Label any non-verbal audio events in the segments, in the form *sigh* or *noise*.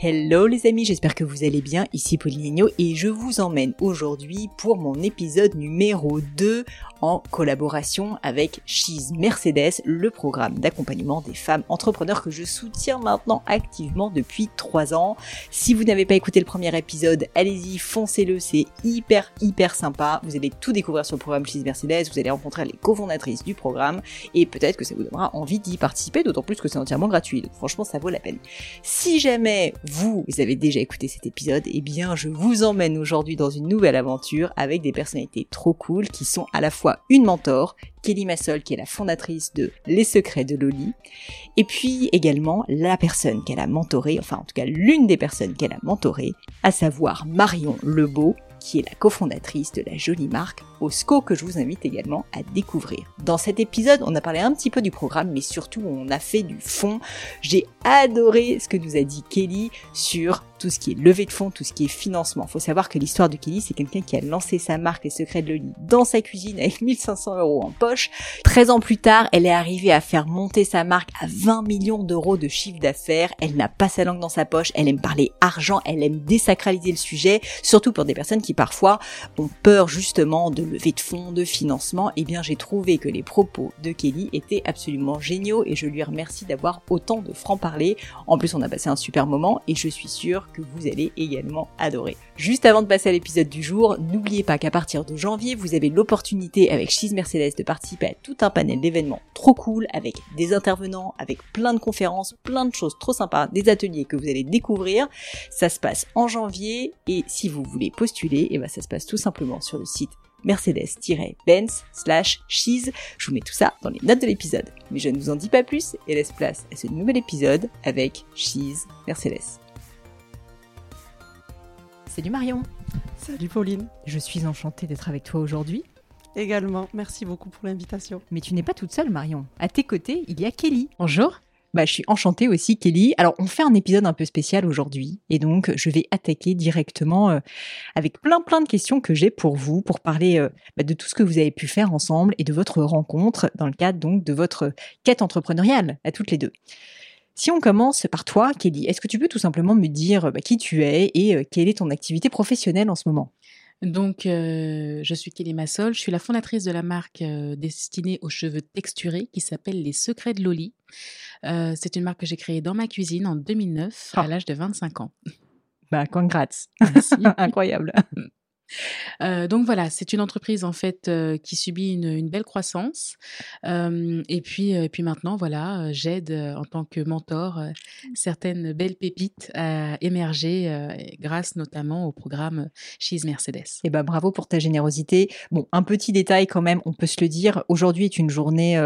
Hello les amis, j'espère que vous allez bien, ici Pauline et je vous emmène aujourd'hui pour mon épisode numéro 2 en collaboration avec She's Mercedes, le programme d'accompagnement des femmes entrepreneurs que je soutiens maintenant activement depuis 3 ans. Si vous n'avez pas écouté le premier épisode, allez-y, foncez-le, c'est hyper hyper sympa. Vous allez tout découvrir sur le programme She's Mercedes, vous allez rencontrer les cofondatrices du programme et peut-être que ça vous donnera envie d'y participer, d'autant plus que c'est entièrement gratuit. Donc franchement, ça vaut la peine. Si jamais vous, avez déjà écouté cet épisode, eh bien je vous emmène aujourd'hui dans une nouvelle aventure avec des personnalités trop cool qui sont à la fois une mentor, Kelly Massol qui est la fondatrice de Les Secrets de Loli, et puis également la personne qu'elle a mentorée, enfin en tout cas l'une des personnes qu'elle a mentorée, à savoir Marion Lebeau, qui est la cofondatrice de la jolie marque Osco que je vous invite également à découvrir. Dans cet épisode, on a parlé un petit peu du programme, mais surtout on a fait du fond. J'ai adoré ce que nous a dit Kelly sur tout ce qui est levée de fonds, tout ce qui est financement. Faut savoir que l'histoire de Kelly, c'est quelqu'un qui a lancé sa marque Les Secrets de Loli dans sa cuisine avec *laughs* 1500 euros en poche. 13 ans plus tard, elle est arrivée à faire monter sa marque à 20 millions d'euros de chiffre d'affaires. Elle n'a pas sa langue dans sa poche. Elle aime parler argent. Elle aime désacraliser le sujet, surtout pour des personnes qui parfois ont peur justement de lever de fonds, de financement. Eh bien, j'ai trouvé que les propos de Kelly étaient absolument géniaux et je lui remercie d'avoir autant de franc-parler. En plus, on a passé un super moment et je suis sûre que vous allez également adorer. Juste avant de passer à l'épisode du jour, n'oubliez pas qu'à partir de janvier, vous avez l'opportunité avec Cheese Mercedes de participer à tout un panel d'événements trop cool avec des intervenants, avec plein de conférences, plein de choses trop sympas, des ateliers que vous allez découvrir. Ça se passe en janvier et si vous voulez postuler, et ben ça se passe tout simplement sur le site Mercedes-Benz slash cheese. Je vous mets tout ça dans les notes de l'épisode. Mais je ne vous en dis pas plus et laisse place à ce nouvel épisode avec Cheese Mercedes. Salut Marion. Salut Pauline. Je suis enchantée d'être avec toi aujourd'hui. Également, merci beaucoup pour l'invitation. Mais tu n'es pas toute seule Marion. À tes côtés, il y a Kelly. Bonjour. Bah, je suis enchantée aussi, Kelly. Alors, on fait un épisode un peu spécial aujourd'hui, et donc je vais attaquer directement euh, avec plein plein de questions que j'ai pour vous, pour parler euh, bah, de tout ce que vous avez pu faire ensemble et de votre rencontre dans le cadre donc de votre quête entrepreneuriale à toutes les deux. Si on commence par toi, Kelly, est-ce que tu peux tout simplement me dire bah, qui tu es et euh, quelle est ton activité professionnelle en ce moment? Donc, euh, je suis Kelly Massol, je suis la fondatrice de la marque euh, destinée aux cheveux texturés qui s'appelle Les Secrets de Loli. C'est une marque que j'ai créée dans ma cuisine en 2009 à ah. l'âge de 25 ans. Bah, congrats. *laughs* Incroyable. *laughs* Euh, donc voilà, c'est une entreprise en fait euh, qui subit une, belle croissance. Euh, et puis, et puis maintenant, voilà, j'aide en tant que mentor certaines belles pépites à émerger grâce notamment au programme She's Mercedes. Et eh ben bravo pour ta générosité. Bon, un petit détail quand même, on peut se le dire. Aujourd'hui est une journée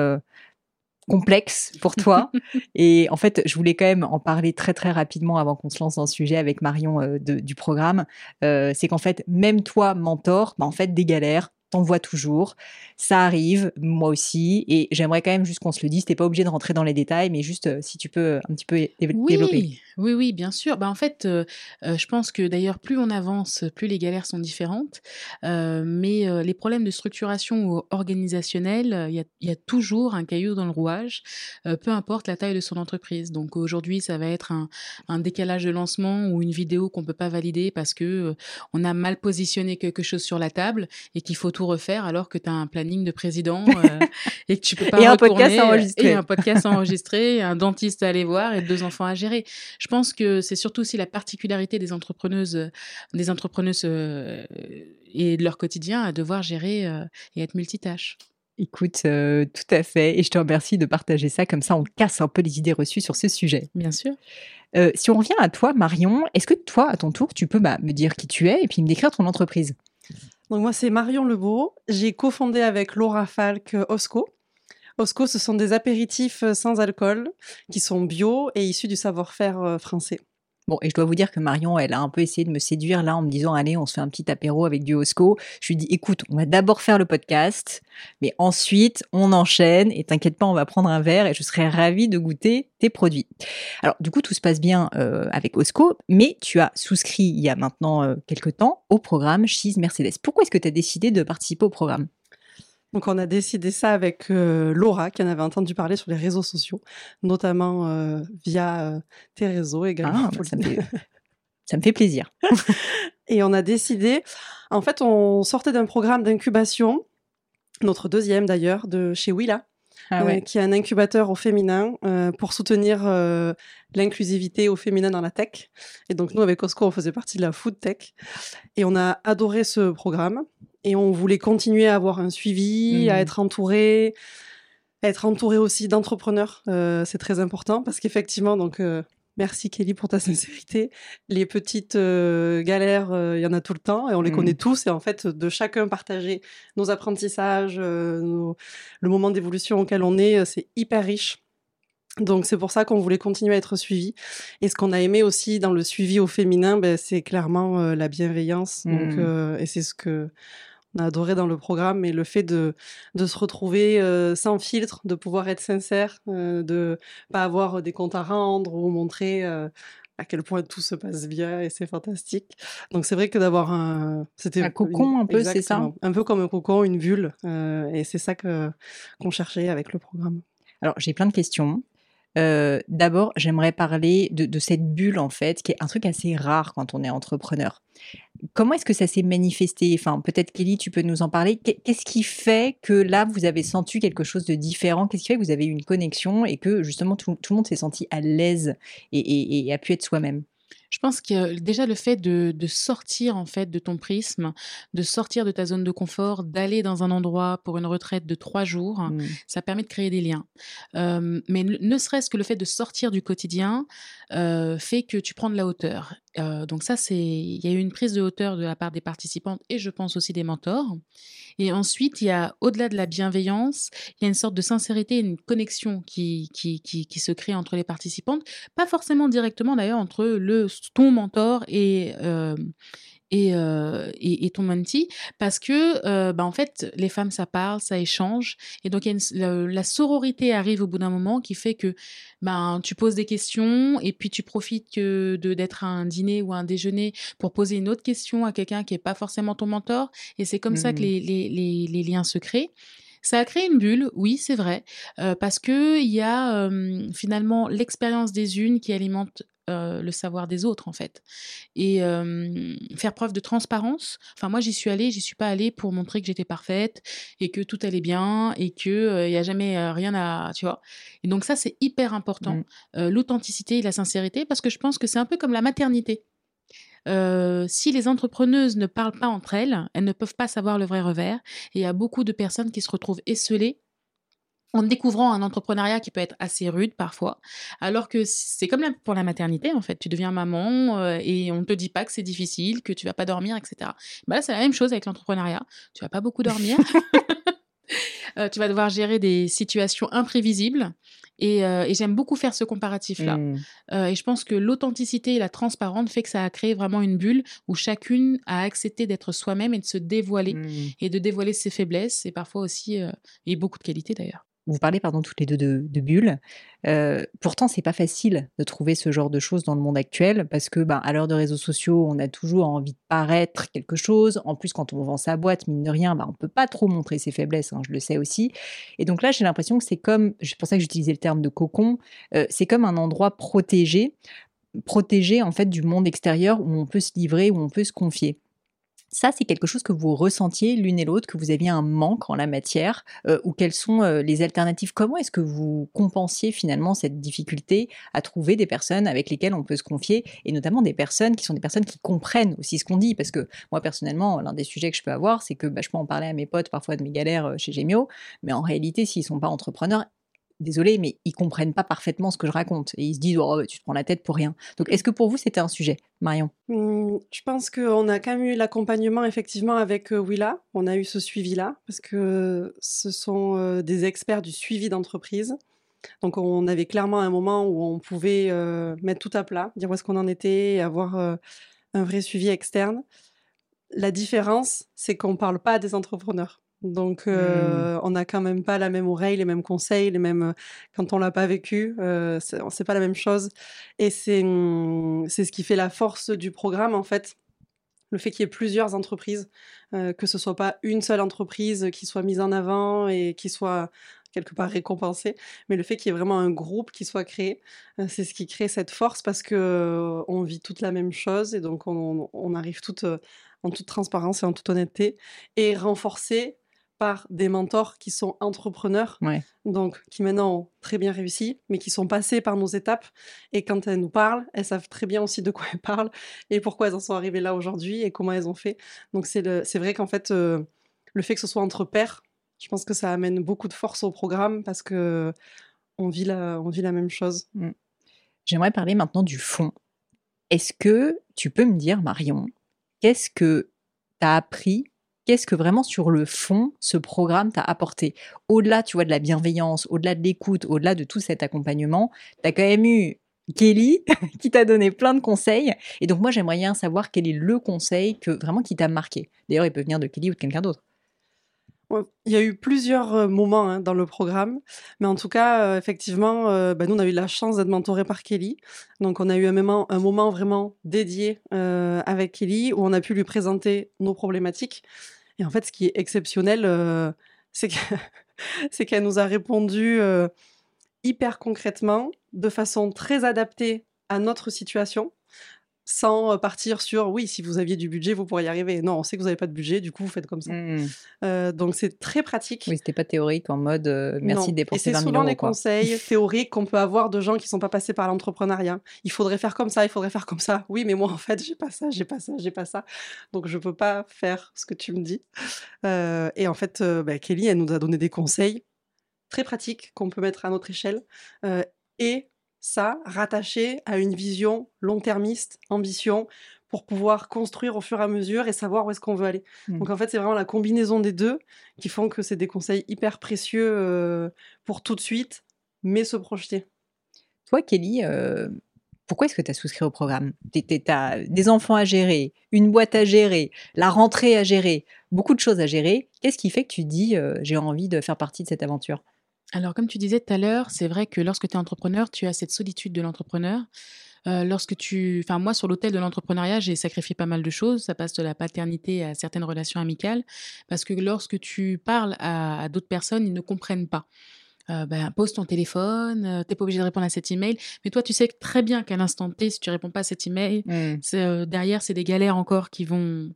complexe pour toi. *laughs* et en fait, je voulais quand même en parler très très rapidement avant qu'on se lance dans le sujet avec Marion euh, du programme. Euh, c'est qu'en fait, même toi, mentor, bah, en fait, des galères, t'en vois toujours. Ça arrive, moi aussi. Et j'aimerais quand même juste qu'on se le dise. T'es pas obligé de rentrer dans les détails, mais juste euh, si tu peux un petit peu développer. Oui, oui, bien sûr. Bah, en fait, je pense que d'ailleurs, plus on avance, plus les galères sont différentes. mais les problèmes de structuration ou organisationnels, il y a, il y a toujours un caillou dans le rouage, peu importe la taille de son entreprise. Donc aujourd'hui, ça va être un, un décalage de lancement ou une vidéo qu'on peut pas valider parce que on a mal positionné quelque chose sur la table et qu'il faut tout refaire alors que tu as un planning de président *laughs* et que tu peux pas et un podcast enregistré. et un podcast enregistré, un dentiste à aller voir et deux enfants à gérer. Je pense que c'est surtout aussi la particularité des entrepreneuses, des entrepreneuses et de leur quotidien à devoir gérer et être multitâche. Écoute, euh, tout à fait. Et je te remercie de partager ça. Comme ça, on casse un peu les idées reçues sur ce sujet. Bien sûr. Euh, si on revient à toi, Marion, est-ce que toi, à ton tour, tu peux bah, me dire qui tu es et puis me décrire ton entreprise? Donc moi, c'est Marion Lebeau. J'ai cofondé avec Laura Falk Osco. Osco, ce sont des apéritifs sans alcool qui sont bio et issus du savoir-faire français. Bon, et je dois vous dire que Marion, elle a un peu essayé de me séduire là en me disant allez, on se fait un petit apéro avec du Osco. Je lui dis écoute, on va d'abord faire le podcast, mais ensuite on enchaîne et t'inquiète pas, on va prendre un verre et je serai ravie de goûter tes produits. Alors du coup, tout se passe bien euh, avec Osco, mais tu as souscrit il y a maintenant euh, quelques temps au programme Cheese Mercedes. Pourquoi est-ce que tu as décidé de participer au programme? Donc on a décidé ça avec euh, Laura, qui en avait entendu parler sur les réseaux sociaux, notamment euh, via euh, tes réseaux également. Ah, bah, ça, me fait, ça, me fait, plaisir. *laughs* et on a décidé, en fait, on sortait d'un programme d'incubation, notre deuxième d'ailleurs, de chez Willa. Ah ouais. qui est un incubateur au féminin pour soutenir l'inclusivité au féminin dans la tech. Et donc nous, avec Costco, on faisait partie de la food tech. Et on a adoré ce programme et on voulait continuer à avoir un suivi, à mmh. être entouré, être entouré aussi d'entrepreneurs. Euh, c'est très important parce qu'effectivement, donc euh, merci Kelly pour ta *laughs* sincérité. Les petites euh, galères, il y en a tout le temps et on les mmh. connaît tous. Et en fait, de chacun partager nos apprentissages, le moment d'évolution auquel on est, c'est hyper riche. Donc c'est pour ça qu'on voulait continuer à être suivi. Et ce qu'on a aimé aussi dans le suivi au féminin, ben, c'est clairement la bienveillance. Donc, mmh. et c'est ce que a adoré dans le programme, mais le fait de, de se retrouver euh, sans filtre, de pouvoir être sincère, euh, de pas avoir des comptes à rendre ou montrer euh, à quel point tout se passe bien et c'est fantastique. Donc c'est vrai que d'avoir un, c'était un cocon un peu, c'est ça, un peu comme un cocon, une bulle, et c'est ça que qu'on cherchait avec le programme. Alors j'ai plein de questions. D'abord, j'aimerais parler de, cette bulle, en fait, qui est un truc assez rare quand on est entrepreneur. Comment est-ce que ça s'est manifesté? Enfin, peut-être Kelly, tu peux nous en parler. Qu'est-ce qui fait que là, vous avez senti quelque chose de différent? Qu'est-ce qui fait que vous avez eu une connexion et que justement tout, tout le monde s'est senti à l'aise et, et, et a pu être soi-même? Je pense que déjà le fait de, de, sortir en fait de ton prisme, de sortir de ta zone de confort, d'aller dans un endroit pour une retraite de trois jours, mmh. ça permet de créer des liens. Euh, mais ne serait-ce que le fait de sortir du quotidien euh, fait que tu prends de la hauteur. Donc ça, c'est, il y a eu une prise de hauteur de la part des participantes et je pense aussi des mentors. Et ensuite, il y a, au-delà de la bienveillance, il y a une sorte de sincérité, une connexion qui, qui, qui, se crée entre les participantes, pas forcément directement d'ailleurs entre le, ton mentor et, et, euh, et, et, ton mentee parce que euh, bah, en fait les femmes ça parle ça échange et donc y a une, la, sororité arrive au bout d'un moment qui fait que ben tu poses des questions et puis tu profites que de d'être à un dîner ou à un déjeuner pour poser une autre question à quelqu'un qui est pas forcément ton mentor et c'est comme mmh. ça que les, les, les, les, liens se créent ça a créé une bulle, oui, c'est vrai, euh, parce que il y a euh, finalement l'expérience des unes qui alimente euh, le savoir des autres en fait et euh, faire preuve de transparence enfin moi j'y suis allée j'y suis pas allée pour montrer que j'étais parfaite et que tout allait bien et que il euh, y a jamais rien à tu vois et donc ça c'est hyper important mmh. l'authenticité et la sincérité parce que je pense que c'est un peu comme la maternité si les entrepreneuses ne parlent pas entre elles, elles ne peuvent pas savoir le vrai revers. Et il y a beaucoup de personnes qui se retrouvent esselées en découvrant un entrepreneuriat qui peut être assez rude parfois, alors que c'est comme pour la maternité en fait, tu deviens maman euh, et on ne te dit pas que c'est difficile, que tu vas pas dormir, etc. Bah là c'est la même chose avec l'entrepreneuriat, tu vas pas beaucoup dormir, *laughs* *laughs* euh, tu vas devoir gérer des situations imprévisibles et, euh, et j'aime beaucoup faire ce comparatif là. Mmh. et je pense que l'authenticité et la transparence fait que ça a créé vraiment une bulle où chacune a accepté d'être soi-même et de se dévoiler mmh. et de dévoiler ses faiblesses et parfois aussi et beaucoup de qualités d'ailleurs. Vous parlez pardon toutes les deux de, bulles. Euh, pourtant, c'est pas facile de trouver ce genre de choses dans le monde actuel parce que, ben, à l'heure de réseaux sociaux, on a toujours envie de paraître quelque chose. En plus, quand on vend sa boîte, mine de rien, ben, on peut pas trop montrer ses faiblesses. Hein, je le sais aussi. Et donc là, j'ai l'impression que c'est comme, c'est pour ça que j'utilisais le terme de cocon. Euh, c'est comme un endroit protégé, protégé en fait du monde extérieur où on peut se livrer, où on peut se confier. Ça, c'est quelque chose que vous ressentiez l'une et l'autre, que vous aviez un manque en la matière, euh, ou quelles sont euh, les alternatives? Comment est-ce que vous compensiez finalement cette difficulté à trouver des personnes avec lesquelles on peut se confier, et notamment des personnes qui sont des personnes qui comprennent aussi ce qu'on dit? Parce que moi, personnellement, l'un des sujets que je peux avoir, c'est que bah, je peux en parler à mes potes parfois de mes galères euh, chez Gemio, mais en réalité, s'ils sont pas entrepreneurs, désolé, mais ils comprennent pas parfaitement ce que je raconte et ils se disent oh, tu te prends la tête pour rien. Donc est-ce que pour vous c'était un sujet, Marion? Mmh, Je pense qu'on a quand même eu l'accompagnement effectivement avec euh, Willa. On a eu ce suivi-là parce que ce sont euh, des experts du suivi d'entreprise. Donc on avait clairement un moment où on pouvait euh, mettre tout à plat, dire où est-ce qu'on en était et avoir un vrai suivi externe. La différence, c'est qu'on ne parle pas des entrepreneurs. Donc, mmh. on n'a quand même pas la même oreille, les mêmes conseils, les mêmes. Quand on l'a pas vécu, euh, c'est pas la même chose. Et c'est mmh, c'est ce qui fait la force du programme, en fait. Le fait qu'il y ait plusieurs entreprises, euh, que ce soit pas une seule entreprise qui soit mise en avant et qui soit quelque part récompensée, mais le fait qu'il y ait vraiment un groupe qui soit créé, c'est ce qui crée cette force parce que on vit toute la même chose et donc on, on arrive toute en toute transparence et en toute honnêteté et renforcer des mentors qui sont entrepreneurs, donc qui maintenant ont très bien réussi, mais qui sont passés par nos étapes. Et quand elles nous parlent, elles savent très bien aussi de quoi elles parlent et pourquoi elles en sont arrivées là aujourd'hui et comment elles ont fait. Donc c'est vrai qu'en fait, euh, le fait que ce soit entre pairs, je pense que ça amène beaucoup de force au programme parce que on vit la, on vit la même chose. Mm. J'aimerais parler maintenant du fond. Est-ce que tu peux me dire, Marion, qu'est-ce que tu as appris qu'est-ce que vraiment sur le fond ce programme t'a apporté? Au-delà, tu vois, de la bienveillance, au-delà de l'écoute, au-delà de tout cet accompagnement, tu as quand même eu Kelly *laughs* qui t'a donné plein de conseils. Et donc moi, j'aimerais bien savoir quel est le conseil que vraiment qui t'a marqué. D'ailleurs, il peut venir de Kelly ou de quelqu'un d'autre. Il y a eu plusieurs euh, moments hein, dans le programme, mais en tout cas, euh, effectivement, euh, bah, nous, on a eu la chance d'être mentorés par Kelly. Donc, on a eu un moment, un moment vraiment dédié avec Kelly où on a pu lui présenter nos problématiques. Et en fait, ce qui est exceptionnel, *laughs* c'est qu'elle nous a répondu hyper concrètement, de façon très adaptée à notre situation sans partir sur oui, si vous aviez du budget, vous pourriez y arriver. Non, on sait que vous n'avez pas de budget, du coup, vous faites comme ça. Mmh. donc, c'est très pratique. Oui, c'était pas théorique en mode merci de dépenser 20 000 euros. C'est souvent les conseils *laughs* théoriques qu'on peut avoir de gens qui sont pas passés par l'entrepreneuriat. Il faudrait faire comme ça, il faudrait faire comme ça. Oui, mais moi, en fait, j'ai pas ça, j'ai pas ça, j'ai pas ça. Donc, je peux pas faire ce que tu me dis. et en fait, bah, Kelly, elle nous a donné des conseils très pratiques qu'on peut mettre à notre échelle. et ça rattaché à une vision long-termiste, ambition, pour pouvoir construire au fur et à mesure et savoir où est-ce qu'on veut aller. Mmh. Donc en fait, c'est vraiment la combinaison des deux qui font que c'est des conseils hyper précieux euh, pour tout de suite, mais se projeter. Toi, Kelly, euh, pourquoi est-ce que tu as souscrit au programme? Tu as des enfants à gérer, une boîte à gérer, la rentrée à gérer, beaucoup de choses à gérer. Qu'est-ce qui fait que tu dis euh, j'ai envie de faire partie de cette aventure? Alors, comme tu disais tout à l'heure, c'est vrai que lorsque tu es entrepreneur, tu as cette solitude de l'entrepreneur. Euh, lorsque tu, enfin moi sur l'hôtel de l'entrepreneuriat, j'ai sacrifié pas mal de choses. Ça passe de la paternité à certaines relations amicales, parce que lorsque tu parles à, d'autres personnes, ils ne comprennent pas. Euh, ben, pose ton téléphone, euh, t'es pas obligé de répondre à cet email, mais toi tu sais très bien qu'à l'instant T, si tu réponds pas à cet email, mmh. euh, derrière c'est des galères encore qui vont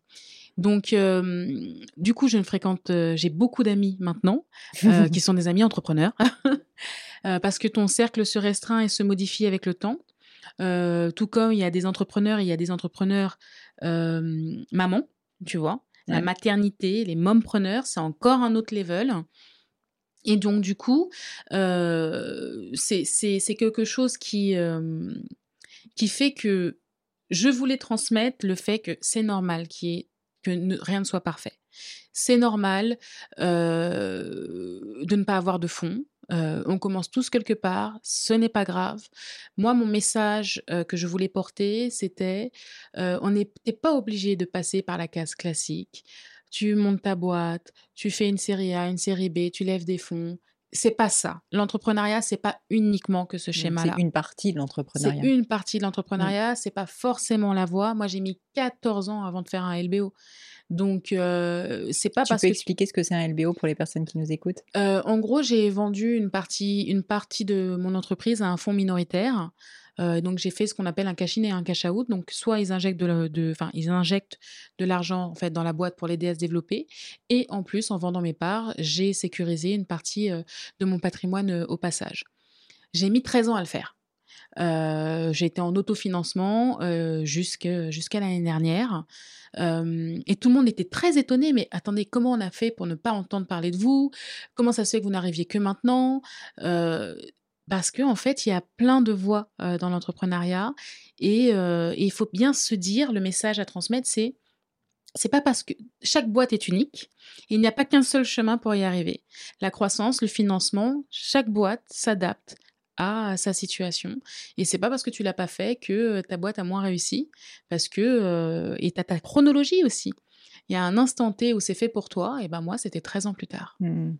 donc, euh, du coup, je ne fréquente, euh, j'ai beaucoup d'amis maintenant, euh, *laughs* qui sont des amis entrepreneurs, *laughs* parce que ton cercle se restreint et se modifie avec le temps. tout comme il y a des entrepreneurs, il y a des entrepreneurs maman, tu vois. La maternité, les mompreneurs, c'est encore un autre level. Et donc, du coup, c'est quelque chose qui, qui fait que je voulais transmettre le fait que c'est normal qu'il y ait rien ne soit parfait. C'est normal euh, de ne pas avoir de fond. Euh, on commence tous quelque part, ce n'est pas grave. Moi, mon message euh, que je voulais porter, c'était on n'est pas obligé de passer par la case classique. Tu montes ta boîte, tu fais une série A, une série B, tu lèves des fonds, c'est pas ça. L'entrepreneuriat, c'est pas uniquement que ce schéma-là. C'est une partie de l'entrepreneuriat. C'est une partie de l'entrepreneuriat, c'est pas forcément la voie. Moi, j'ai mis 14 ans avant de faire un LBO. Donc, euh, c'est pas tu parce peux que. expliquer ce que c'est un LBO pour les personnes qui nous écoutent? Euh, en gros, j'ai vendu une partie, une partie de mon entreprise à un fonds minoritaire. Euh, donc, j'ai fait ce qu'on appelle un cash-in et un cash-out. Donc, soit ils injectent de, enfin, ils injectent de l'argent en fait dans la boîte pour l'aider à se développer. Et en plus, en vendant mes parts, j'ai sécurisé une partie euh, de mon patrimoine euh, au passage. J'ai mis 13 ans à le faire. Euh, j'ai été en autofinancement jusqu'à l'année dernière. Et tout le monde était très étonné, mais attendez, comment on a fait pour ne pas entendre parler de vous? Comment ça se fait que vous n'arriviez que maintenant? Parce qu'en en fait, il y a plein de voies euh, dans l'entrepreneuriat et, euh, et il faut bien se dire, le message à transmettre, c'est c'est pas parce que chaque boîte est unique, il n'y a pas qu'un seul chemin pour y arriver. La croissance, le financement, chaque boîte s'adapte à sa situation. Et c'est pas parce que tu l'as pas fait que euh, ta boîte a moins réussi, parce que et t'as ta chronologie aussi. Il y a un instant T où c'est fait pour toi, et ben moi c'était 13 ans plus tard. Hmm.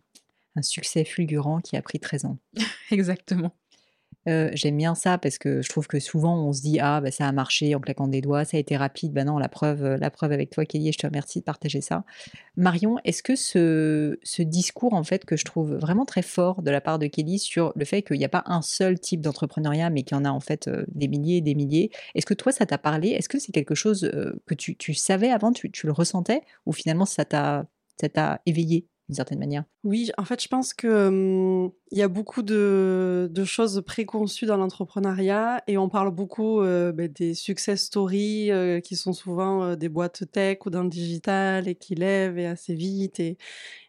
Un succès fulgurant qui a pris 13 ans. *laughs* Exactement. Euh, J'aime bien ça parce que je trouve que souvent on se dit ah bah, ça a marché en claquant des doigts, ça a été rapide. Bah non, la preuve, euh, la preuve avec toi Kelly et je te remercie de partager ça. Marion, est-ce que ce, ce discours en fait que je trouve vraiment très fort de la part de Kelly sur le fait qu'il n'y a pas un seul type d'entrepreneuriat mais qu'il y en a en fait euh, des milliers et des milliers, est-ce que toi ça t'a parlé? Est-ce que c'est quelque chose euh, que tu, tu savais avant, tu, tu le ressentais ou finalement ça t'a éveillé d'une certaine manière? Oui, en fait, je pense que il y a beaucoup de, de choses préconçues dans l'entrepreneuriat et on parle beaucoup euh, ben, des success stories euh, qui sont souvent des boîtes tech ou dans le digital et qui lèvent et assez vite et,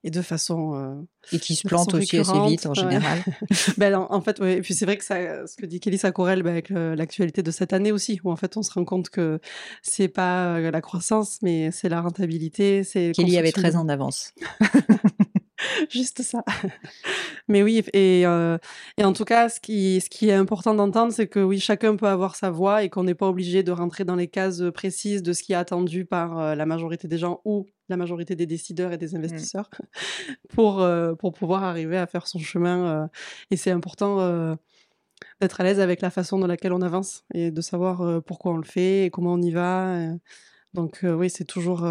et de façon et qui se de plante façon aussi assez vite en général. *laughs* Ben, en, en fait, ouais. Et puis c'est vrai que ça, ce que dit Kelly, corrèle ben, avec l'actualité de cette année aussi, où en fait on se rend compte que c'est pas la croissance, mais c'est la rentabilité. Kelly avait construction de- 13 ans d'avance. *laughs* *laughs* Juste ça. Mais oui, et, euh, et en tout cas, ce qui, ce qui est important d'entendre, c'est que oui, chacun peut avoir sa voix et qu'on n'est pas obligé de rentrer dans les cases précises de ce qui est attendu par euh, la majorité des gens ou la majorité des décideurs et des investisseurs *laughs* pour, euh, pour pouvoir arriver à faire son chemin. et c'est important d'être à l'aise avec la façon dans laquelle on avance et de savoir pourquoi on le fait et comment on y va. Donc oui, c'est toujours...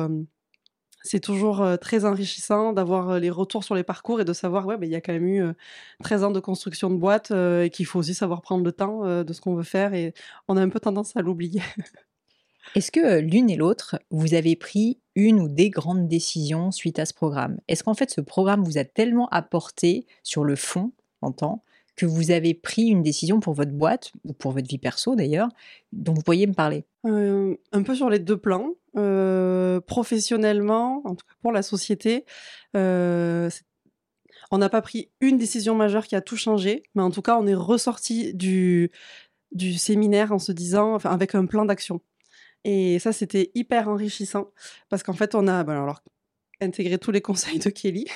c'est toujours très enrichissant d'avoir les retours sur les parcours et de savoir ouais, il y a quand même eu euh, 13 ans de construction de boîte et qu'il faut aussi savoir prendre le temps de ce qu'on veut faire et on a un peu tendance à l'oublier. *laughs* Est-ce que l'une et l'autre, vous avez pris une ou des grandes décisions suite à ce programme? Est-ce qu'en fait ce programme vous a tellement apporté sur le fond, en temps, que vous avez pris une décision pour votre boîte, ou pour votre vie perso d'ailleurs, dont vous pourriez me parler? Euh, un peu sur les deux plans. Euh, professionnellement, en tout cas pour la société, euh, on n'a pas pris une décision majeure qui a tout changé, mais en tout cas, on est ressorti du, du séminaire en se disant, enfin, avec un plan d'action. Et ça, c'était hyper enrichissant parce qu'en fait, on a ben alors, intégré tous les *laughs* conseils de Kelly.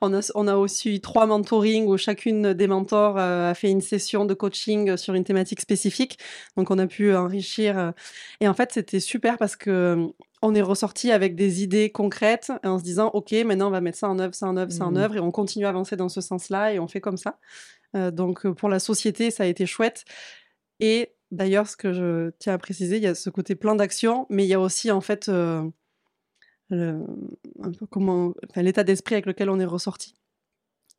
on, a, on a aussi trois mentorings où chacune des mentors euh, a fait une session de coaching sur une thématique spécifique. Donc, on a pu enrichir. Et en fait, c'était super parce que on est ressorti avec des idées concrètes en se disant, OK, maintenant, on va mettre ça en œuvre, ça en œuvre, ça en Mhm. œuvre, et on continue à avancer dans ce sens-là et on fait comme ça. Euh, donc, euh, pour la société, ça a été chouette. Et d'ailleurs, ce que je tiens à préciser, il y a ce côté plan d'action, mais il y a aussi en fait euh, le- un peu comment, enfin, l'état d'esprit avec lequel on est ressorti.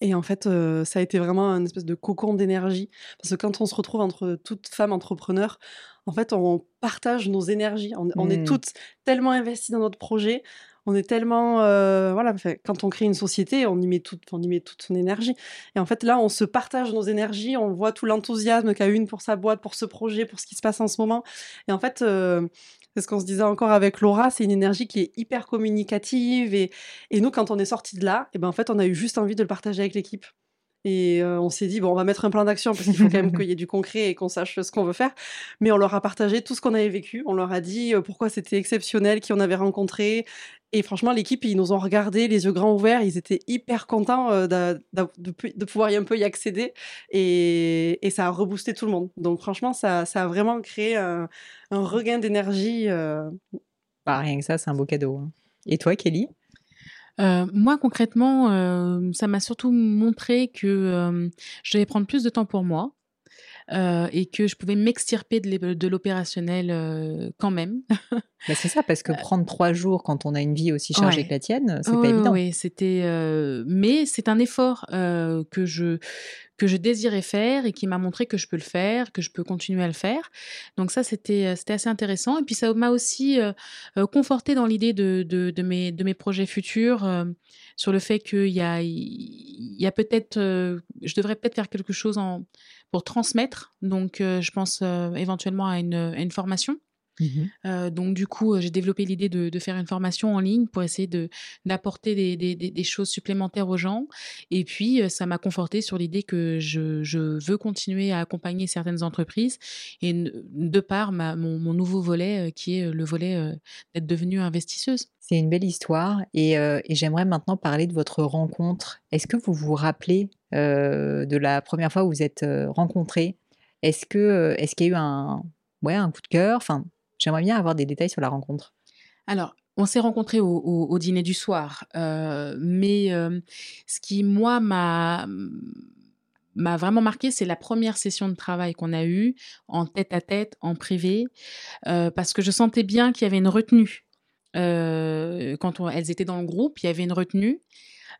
Et en fait, euh, ça a été vraiment un espèce de cocon d'énergie. Parce que quand on se retrouve entre toutes femmes entrepreneurs, en fait, on partage nos énergies. On, on est Mm. toutes tellement investies dans notre projet. On est tellement. euh, voilà, quand on crée une société, on y, met toute, on y met toute son énergie. Et en fait, là, on se partage nos énergies. On voit tout l'enthousiasme qu'a une pour sa boîte, pour ce projet, pour ce qui se passe en ce moment. Et en fait, euh, c'est ce qu'on se disait encore avec Laura, c'est une énergie qui est hyper communicative. Et, et nous, quand on est sorti de là, et ben, en fait, on a eu juste envie de le partager avec l'équipe. Et euh, on s'est dit, bon, on va mettre un plan d'action parce qu'il faut quand même *laughs* qu'il y ait du concret et qu'on sache ce qu'on veut faire. Mais on leur a partagé tout ce qu'on avait vécu. On leur a dit euh, pourquoi c'était exceptionnel, qui on avait rencontré. Et franchement, l'équipe, ils nous ont regardés, les yeux grands ouverts. Ils étaient hyper contents euh, de, pu- de pouvoir y un peu y accéder. Et, et ça a reboosté tout le monde. Donc franchement, ça, ça a vraiment créé un, un regain d'énergie. euh, Bah, Rien que ça, c'est un beau cadeau. hein. Et toi, Kelly? Euh, moi, concrètement, euh, ça m'a surtout montré que euh, je devais prendre plus de temps pour moi. Euh, et que je pouvais m'extirper de l'opérationnel euh, quand même. *laughs* Bah, c'est ça, parce que prendre trois jours quand on a une vie aussi chargée Ouais. que la tienne, c'est pas évident. Oui, c'était. euh, mais c'est un effort euh, que je que je désirais faire et qui m'a montré que je peux le faire, que je peux continuer à le faire. Donc ça, c'était euh, assez intéressant. Et puis ça m'a aussi euh, euh, conforté dans l'idée de, de, mes de mes projets futurs sur le fait qu'il y a y a peut-être je devrais peut-être faire quelque chose pour transmettre. Donc je pense éventuellement à une à une formation. Mhm. Euh, donc du coup, euh, j'ai développé l'idée de, de faire une formation en ligne pour essayer de d'apporter des, des, des- des choses supplémentaires aux gens. Et puis, euh, ça m'a conforté sur l'idée que je, je veux continuer à accompagner certaines entreprises et de par ma, mon, mon nouveau volet qui est le volet d'être devenue investisseuse. C'est une belle histoire et, euh, et j'aimerais maintenant parler de votre rencontre. Est-ce que vous vous rappelez euh, de la première fois où vous êtes rencontrés? Est-ce que est-ce qu'il y a eu un ouais un coup de cœur? Enfin, j'aimerais bien avoir des détails sur la rencontre. Alors, on s'est rencontrés au, dîner du soir, euh, mais euh, ce qui, moi, m'a m'a vraiment marqué, c'est la première session de travail qu'on a eue en tête à tête, en privé, euh, parce que je sentais bien qu'il y avait une retenue. Quand elles étaient dans le groupe, il y avait une retenue.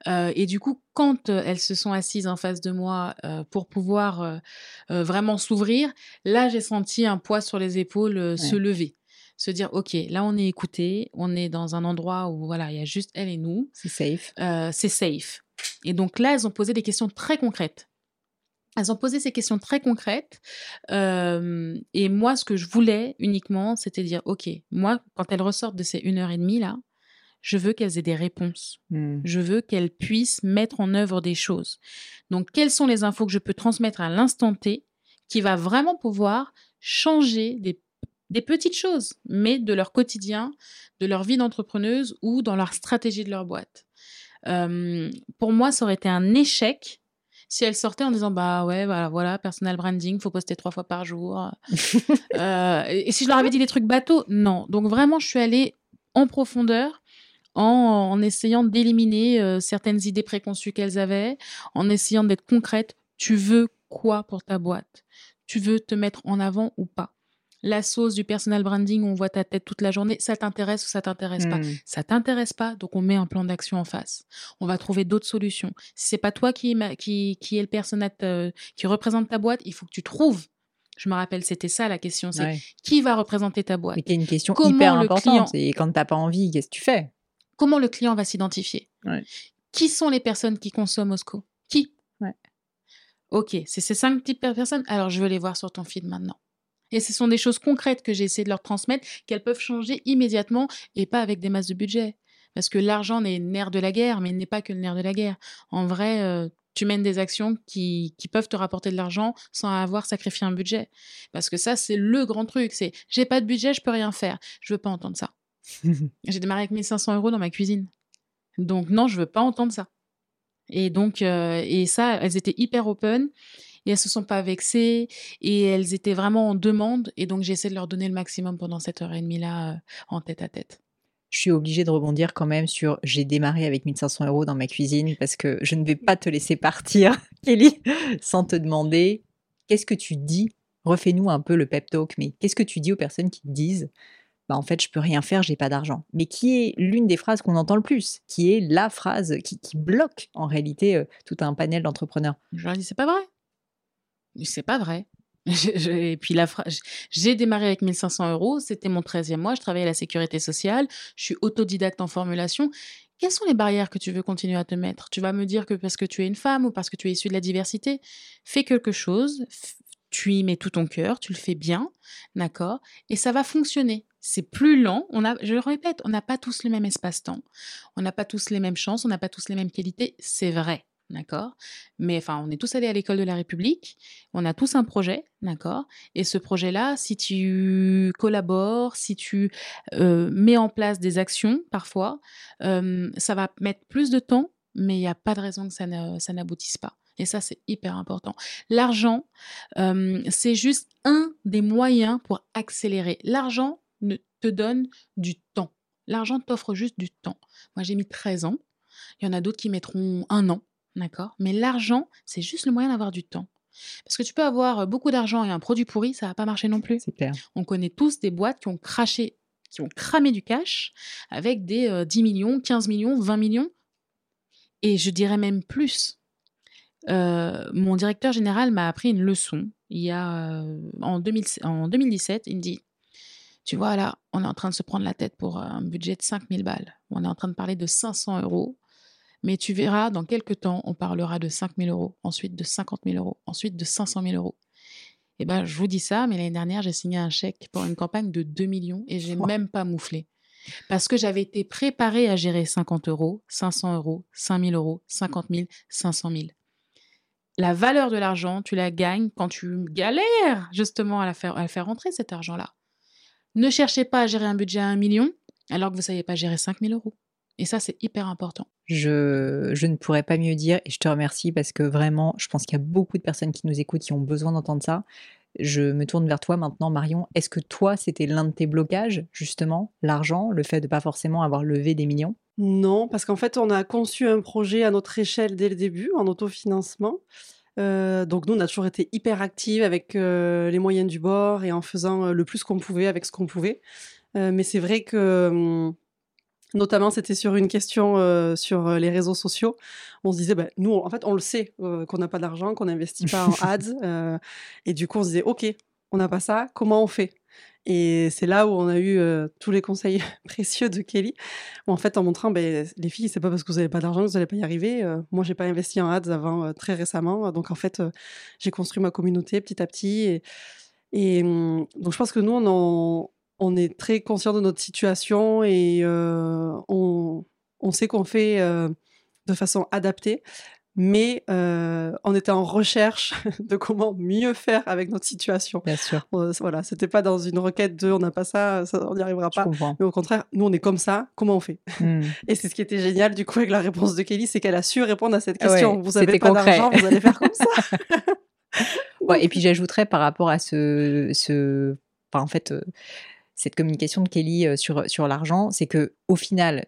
Euh, et du coup, quand euh, elles se sont assises en face de moi euh, pour pouvoir vraiment s'ouvrir, là, j'ai senti un poids sur les épaules se lever. Se dire, OK, là, on est écouté, on est dans un endroit où, voilà, il y a juste elle et nous, C'est safe. euh, c'est safe. Et donc là, elles ont posé des questions très concrètes. Elles ont posé ces questions très concrètes. euh, et moi, ce que je voulais uniquement, c'était dire, OK, moi, quand elles ressortent de ces une heure et demie, là, je veux qu'elles aient des réponses. Hmm. Je veux qu'elles puissent mettre en œuvre des choses. Donc, quelles sont les infos que je peux transmettre à l'instant T qui va vraiment pouvoir changer des, des petites choses, mais de leur quotidien, de leur vie d'entrepreneuse ou dans leur stratégie de leur boîte? Euh, pour moi, ça aurait été un échec si elles sortaient en disant bah ouais voilà voilà personal branding faut poster trois fois par jour *laughs* Euh, et si je leur avais dit des trucs bateaux? Non donc vraiment je suis allée en profondeur en, en essayant d'éliminer euh, certaines idées préconçues qu'elles avaient, en essayant d'être concrète. Tu veux quoi pour ta boîte? Tu veux te mettre en avant ou pas? La sauce du personal branding, on voit ta tête toute la journée, ça t'intéresse ou ça t'intéresse pas? Hmm. Ça t'intéresse pas, donc on met un plan d'action en face. On va trouver d'autres solutions. Si c'est pas toi qui, ma- qui, qui est le personnage euh, qui représente ta boîte, il faut que tu trouves. Je me rappelle, c'était ça la question, c'est Ouais. qui va représenter ta boîte? Mais qui est une question Comment hyper le importante. client- Et quand t'as pas envie, qu'est-ce que tu fais? Comment le client va s'identifier Ouais. Qui sont les personnes qui consomment Osco Qui? Ouais. Ok, c'est ces cinq types de personnes. Alors, je veux les voir sur ton feed maintenant. Et ce sont des choses concrètes que j'ai essayé de leur transmettre, qu'elles peuvent changer immédiatement et pas avec des masses de budget. Parce que l'argent est le nerf de la guerre, mais il n'est pas que le nerf de la guerre. En vrai, euh, tu mènes des actions qui, qui peuvent te rapporter de l'argent sans avoir sacrifié un budget. Parce que ça, c'est le grand truc. C'est j'ai pas de budget, je peux rien faire. Je veux pas entendre ça. *laughs* J'ai démarré avec 1500 euros dans ma cuisine. Donc non, je veux pas entendre ça. Et donc, euh, et ça, elles étaient hyper open et elles se sont pas vexées et elles étaient vraiment en demande. Et donc, j'ai essayé de leur donner le maximum pendant cette heure et demie là, euh, en tête à tête. Je suis obligée de rebondir quand même sur j'ai démarré avec 1500 euros dans ma cuisine parce que je ne vais pas te laisser partir, *laughs* Kelly, sans te demander qu'est-ce que tu dis? Refais-nous un peu le pep talk, mais qu'est-ce que tu dis aux personnes qui te disent bah en fait je peux rien faire, j'ai pas d'argent. Mais qui est l'une des phrases qu'on entend le plus, qui est la phrase qui, bloque en réalité euh, tout un panel d'entrepreneurs? Je leur dis, c'est pas vrai. C'est pas vrai. *laughs* Et puis la j'ai démarré avec 1500 euros, c'était mon 13e mois, je travaillais à la sécurité sociale, je suis autodidacte en formulation. Quelles sont les barrières que tu veux continuer à te mettre? Tu vas me dire que parce que tu es une femme ou parce que tu es issue de la diversité, fais quelque chose, tu y mets tout ton cœur, tu le fais bien, d'accord Et ça va fonctionner. C'est plus lent, je le répète, on n'a pas tous le même espace-temps, on n'a pas tous les mêmes chances, on n'a pas tous les mêmes qualités, c'est vrai, d'accord Mais enfin, on est tous allés à l'école de la République, on a tous un projet, d'accord Et ce projet-là, si tu collabores, si tu euh, mets en place des actions, parfois, euh, ça va mettre plus de temps, mais il n'y a pas de raison que ça n'aboutisse pas. Et ça, c'est hyper important. L'argent, euh, c'est juste un des moyens pour accélérer. L'argent ne te donne du temps. L'argent t'offre juste du temps. Moi, j'ai mis 13 ans Il y en a d'autres qui mettront un an, d'accord? Mais l'argent, c'est juste le moyen d'avoir du temps. Parce que tu peux avoir beaucoup d'argent et un produit pourri, ça va pas marcher non plus. C'est clair. On connaît tous des boîtes qui ont craché, qui ont cramé du cash avec des 10 millions, 15 millions, 20 millions. Et je dirais même plus. Mon directeur général m'a appris une leçon il y a en, 2017. Il me dit Tu vois, là, on est en train de se prendre la tête pour un budget de 5000 balles. On est en train de parler de 500 euros. Mais tu verras, dans quelques temps, on parlera de 5 000 euros, ensuite de 50 000 euros, ensuite de 500 000 euros. Eh ben, je vous dis ça, mais l'année dernière, j'ai signé un chèque pour une campagne de 2 millions et j'ai même pas mouflé. Parce que j'avais été préparée à gérer 50 euros, 500 euros, 5 000 euros, 50 000, 500 000. La valeur de l'argent, tu la gagnes quand tu galères justement à la faire, à faire rentrer cet argent-là. Ne cherchez pas à gérer un budget à 1 million alors que vous ne savez pas gérer 5 000 euros. Et ça, c'est hyper important. Je, je, ne pourrais pas mieux dire et je te remercie parce que vraiment, je pense qu'il y a beaucoup de personnes qui nous écoutent qui ont besoin d'entendre ça. Je me tourne vers toi maintenant, Marion. Est-ce que toi, c'était l'un de tes blocages, justement, l'argent, le fait de pas forcément avoir levé des millions? Non, parce qu'en fait, on a conçu un projet à notre échelle dès le début, en autofinancement. Euh, donc nous, on a toujours été hyper actifs avec euh, les moyens du bord et en faisant euh, le plus qu'on pouvait avec ce qu'on pouvait. mais c'est vrai que hum, Notamment, c'était sur une question euh, sur euh, les réseaux sociaux. On se disait, bah, nous, en fait, on le sait euh, qu'on n'a pas d'argent, qu'on n'investit pas en *laughs* ads. et du coup, on se disait, OK, on n'a pas ça, comment on fait? Et c'est là où on a eu tous les conseils *laughs* précieux de Kelly. en fait, en montrant, ben, les filles, c'est pas parce que vous n'avez pas d'argent que vous n'allez pas y arriver. moi, j'ai pas investi en ads avant très récemment. Donc, en fait, j'ai construit ma communauté petit à petit. Et, et hum, donc, je pense que nous, on en on est très conscient de notre situation et euh, on, sait qu'on fait euh, de façon adaptée, mais euh, on était en recherche *laughs* de comment mieux faire avec notre situation. Bien sûr. voilà, c'était pas dans une requête de on n'a pas ça, on n'y arrivera pas. Mais au contraire, nous on est comme ça, comment on fait? Hmm. *laughs* Et c'est ce qui était génial du coup avec la réponse de Kelly, c'est qu'elle a su répondre à cette question. vous n'avez pas d'argent, vous allez faire comme ça. *laughs* et puis j'ajouterais par rapport à ce, ce... en fait cette communication de Kelly sur, sur l'argent, c'est que au final,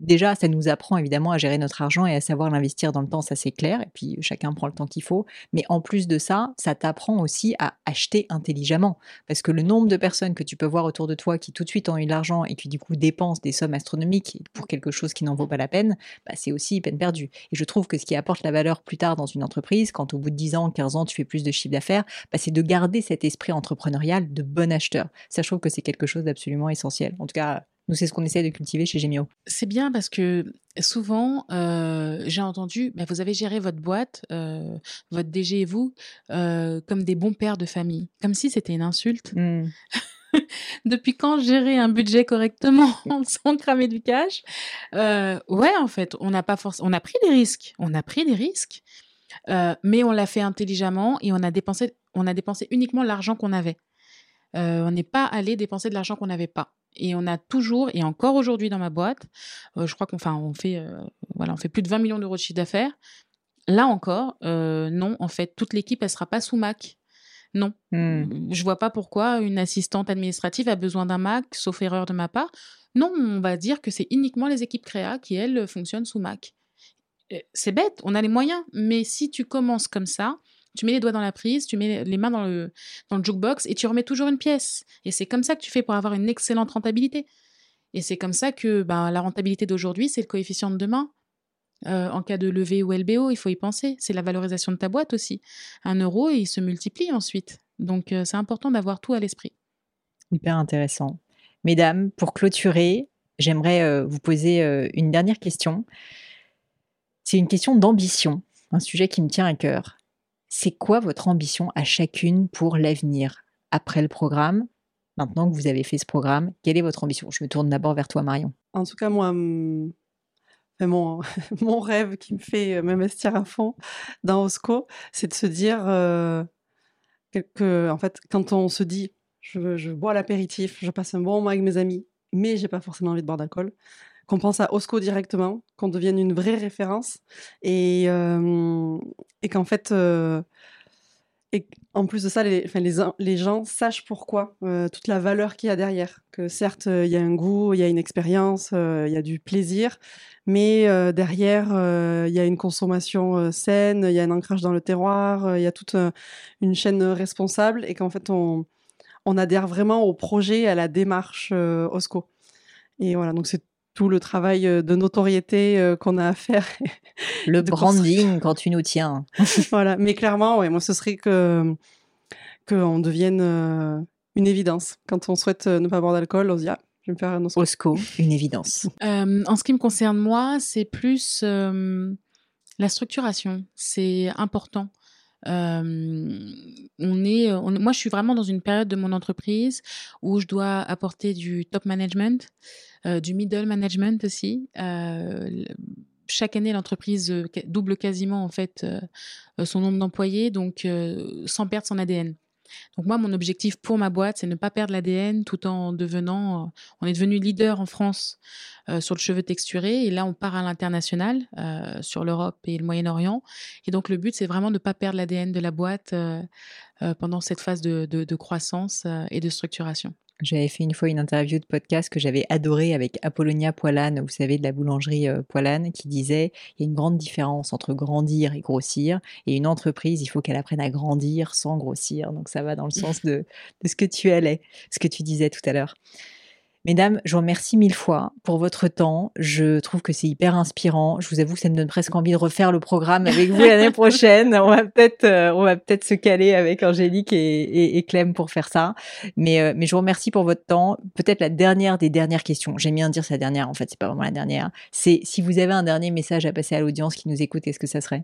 déjà, ça nous apprend évidemment à gérer notre argent et à savoir l'investir dans le temps, ça c'est clair, et puis chacun prend le temps qu'il faut. Mais en plus de ça, ça t'apprend aussi à acheter intelligemment. Parce que le nombre de personnes que tu peux voir autour de toi qui tout de suite ont eu de l'argent et qui du coup dépensent des sommes astronomiques pour quelque chose qui n'en vaut pas la peine, bah, c'est aussi peine perdue. Et je trouve que ce qui apporte la valeur plus tard dans une entreprise, quand au bout de 10 ans, 15 ans, tu fais plus de chiffre d'affaires, bah, c'est de garder cet esprit entrepreneurial de bon acheteur. Ça, je trouve que c'est quelque chose d'absolument essentiel. En tout cas, nous, c'est ce qu'on essaie de cultiver chez Gemio. C'est bien parce que souvent, euh, j'ai entendu, bah, vous avez géré votre boîte, euh, votre DG et vous, euh, comme des bons pères de famille, comme si c'était une insulte. Hmm. *laughs* Depuis quand gérer un budget correctement *laughs* sans cramer du cash? Ouais, en fait, on n'a pas forcément, on a pris des risques, on a pris des risques, mais on l'a fait intelligemment et on a dépensé, on a dépensé uniquement l'argent qu'on avait. on n'est pas allé dépenser de l'argent qu'on n'avait pas. Et on a toujours, et encore aujourd'hui dans ma boîte, euh, je crois qu'on on fait, euh, voilà, on fait plus de 20 millions d'euros de chiffre d'affaires. Là encore, euh, non, en fait, toute l'équipe, elle sera pas sous Mac. Non. Hmm. Je vois pas pourquoi une assistante administrative a besoin d'un Mac, sauf erreur de ma part. Non, on va dire que c'est uniquement les équipes créa qui, elles, fonctionnent sous Mac. C'est bête, on a les moyens, mais si tu commences comme ça, tu mets les doigts dans la prise, tu mets les mains dans le, dans jukebox et tu remets toujours une pièce. Et c'est comme ça que tu fais pour avoir une excellente rentabilité. Et c'est comme ça que ben, la rentabilité d'aujourd'hui, c'est le coefficient de demain. Euh, en cas de levée ou LBO, il faut y penser. C'est la valorisation de ta boîte aussi. Un euro, il se multiplie ensuite. Donc, euh, c'est important d'avoir tout à l'esprit. Hyper intéressant. Mesdames, pour clôturer, j'aimerais euh, vous poser une dernière question. C'est une question d'ambition, un sujet qui me tient à cœur. C'est quoi votre ambition à chacune pour l'avenir? Après le programme Maintenant que vous avez fait ce programme, quelle est votre ambition? Je me tourne d'abord vers toi, Marion. En tout cas, moi, mon, *laughs* mon rêve qui me fait euh, m'investir à fond dans Osco, c'est de se dire euh, que, en fait, quand on se dit je, je bois l'apéritif, je passe un bon moment avec mes amis, mais j'ai pas forcément envie de boire d'alcool, qu'on pense à Osco directement, qu'on devienne une vraie référence et, et qu'en fait, et en plus de ça, les, les, les gens sachent pourquoi, toute la valeur qu'il y a derrière. Que certes, il y a un goût, il y a une expérience, il y a du plaisir, mais derrière, il y a une consommation saine, il y a un ancrage dans le terroir, il y a toute une chaîne responsable et qu'en fait, on, on adhère vraiment au projet, à la démarche OSCO. Et voilà, donc c'est tout le travail de notoriété qu'on a à faire. *laughs* Le branding quand tu nous tiens. *laughs* voilà, mais clairement, ouais, moi ce serait que qu'on devienne une évidence. Quand on souhaite ne pas boire d'alcool, on se dit ah, je vais me faire un Osco. Osco, une évidence. *laughs* en ce qui me concerne moi, c'est plus la structuration. C'est important. On est, moi, je suis vraiment dans une période de mon entreprise où je dois apporter du top management, du middle management aussi. Chaque année, l'entreprise double quasiment en fait son nombre d'employés, donc sans perdre son ADN. Donc moi, mon objectif pour ma boîte, c'est ne pas perdre l'ADN tout en devenant, on est devenu leader en France sur le cheveu texturé et là, on part à l'international sur l'Europe et le Moyen-Orient. Et donc le but, c'est vraiment de ne pas perdre l'ADN de la boîte pendant cette phase de croissance et de structuration. J'avais fait une fois une interview de podcast que j'avais adoré avec Apollonia Poilane, vous savez, de la boulangerie euh, Poilane, qui disait il y a une grande différence entre grandir et grossir. Et une entreprise, il faut qu'elle apprenne à grandir sans grossir. Donc ça va dans le sens de, de ce que tu allais, ce que tu disais tout à l'heure. Mesdames, je vous remercie mille fois pour votre temps. Je trouve que c'est hyper inspirant. Je vous avoue que ça me donne presque envie de refaire le programme avec vous l'année *laughs* prochaine. On va peut-être, euh, on va peut-être se caler avec Angélique et, et, Clem pour faire ça. Mais, euh, mais je vous remercie pour votre temps. Peut-être la dernière des dernières questions. J'aime bien dire sa dernière. En fait, c'est pas vraiment la dernière. C'est si vous avez un dernier message à passer à l'audience qui nous écoute, est-ce que ça serait?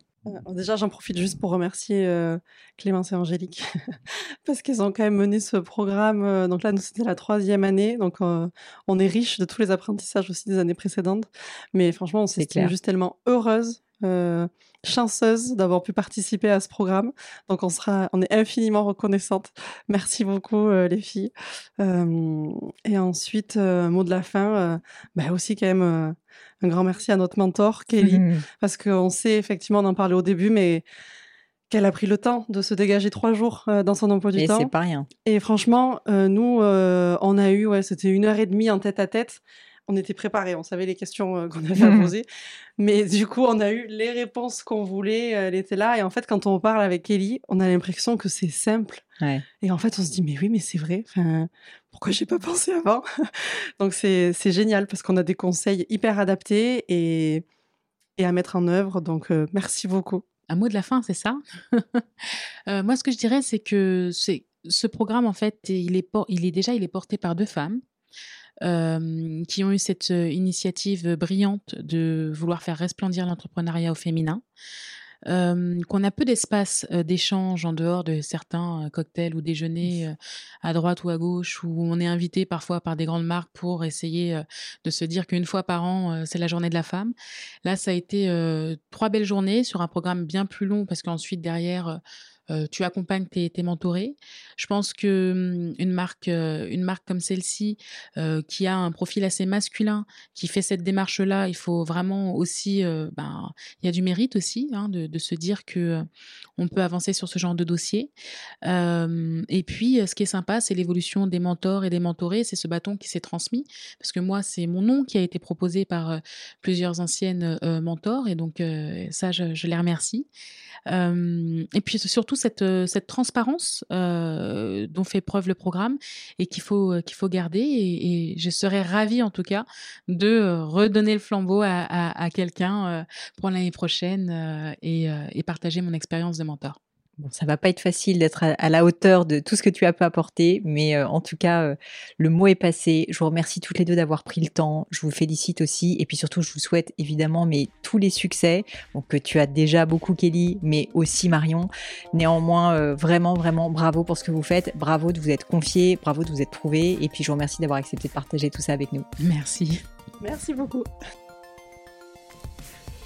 Déjà, j'en profite juste pour remercier euh, Clémence et Angélique *laughs* parce qu'elles ont quand même mené ce programme. Euh, donc là, nous, c'était la troisième année. Donc, euh, on est riche de tous les apprentissages aussi des années précédentes. Mais franchement, on s'est juste tellement heureuse, chanceuse d'avoir pu participer à ce programme. Donc, on, sera, on est infiniment reconnaissante. Merci beaucoup, les filles. et ensuite, mot de la fin, bah aussi quand même un grand merci à notre mentor, Kelly, mmh. parce qu'on sait effectivement, d'en parler au début, mais qu'elle a pris le temps de se dégager trois jours euh, dans son emploi du temps. Et c'est pas rien. Et franchement, euh, nous, euh, on a eu, ouais, c'était une heure et demie en tête à tête on était préparés, on savait les questions euh, qu'on avait à poser. Mais du coup, on a eu les réponses qu'on voulait, elle était là. Et en fait, quand on parle avec Kelly, on a l'impression que c'est simple. Et en fait, on se dit, mais oui, mais c'est vrai. Enfin, pourquoi j'ai pas pensé avant? *laughs* Donc, c'est génial parce qu'on a des conseils hyper adaptés et, et à mettre en œuvre. Donc, euh, merci beaucoup. Un mot de la fin, c'est ça? *laughs* Euh, Moi, ce que je dirais, c'est que ce programme, en fait, il est, il est déjà il est porté par deux femmes qui ont eu cette initiative brillante de vouloir faire resplendir l'entrepreneuriat au féminin. qu'on a peu d'espace d'échange en dehors de certains cocktails ou déjeuners à droite ou à gauche, où on est invité parfois par des grandes marques pour essayer de se dire qu'une fois par an, c'est la journée de la femme. Là, ça a été trois belles journées sur un programme bien plus long, parce qu'ensuite, derrière, tu accompagnes tes, tes, mentorés. Je pense que mmh, une marque, une marque comme celle-ci, qui a un profil assez masculin, qui fait cette démarche-là, il faut vraiment aussi, ben, il y a du mérite aussi hein, de, se dire que on peut avancer sur ce genre de dossier. et puis, ce qui est sympa, c'est l'évolution des mentors et des mentorés. C'est ce bâton qui s'est transmis, parce que moi, c'est mon nom qui a été proposé par plusieurs anciennes mentors, et donc ça, je, je les remercie. et puis surtout cette, cette transparence dont fait preuve le programme et qu'il faut, faut garder. Et, je serais ravie en tout cas de redonner le flambeau à, quelqu'un pour l'année prochaine et partager mon expérience de mentor. Bon, ça va pas être facile d'être à, la hauteur de tout ce que tu as pu apporter, mais euh, en tout cas, euh, le mot est passé. Je vous remercie toutes les deux d'avoir pris le temps. Je vous félicite aussi, et puis surtout, je vous souhaite évidemment mais tous les succès. Donc que tu as déjà beaucoup Kelly, mais aussi Marion. Néanmoins, euh, vraiment, vraiment, bravo pour ce que vous faites. Bravo de vous être confié, bravo de vous être trouvé, et puis je vous remercie d'avoir accepté de partager tout ça avec nous. Merci. Merci beaucoup.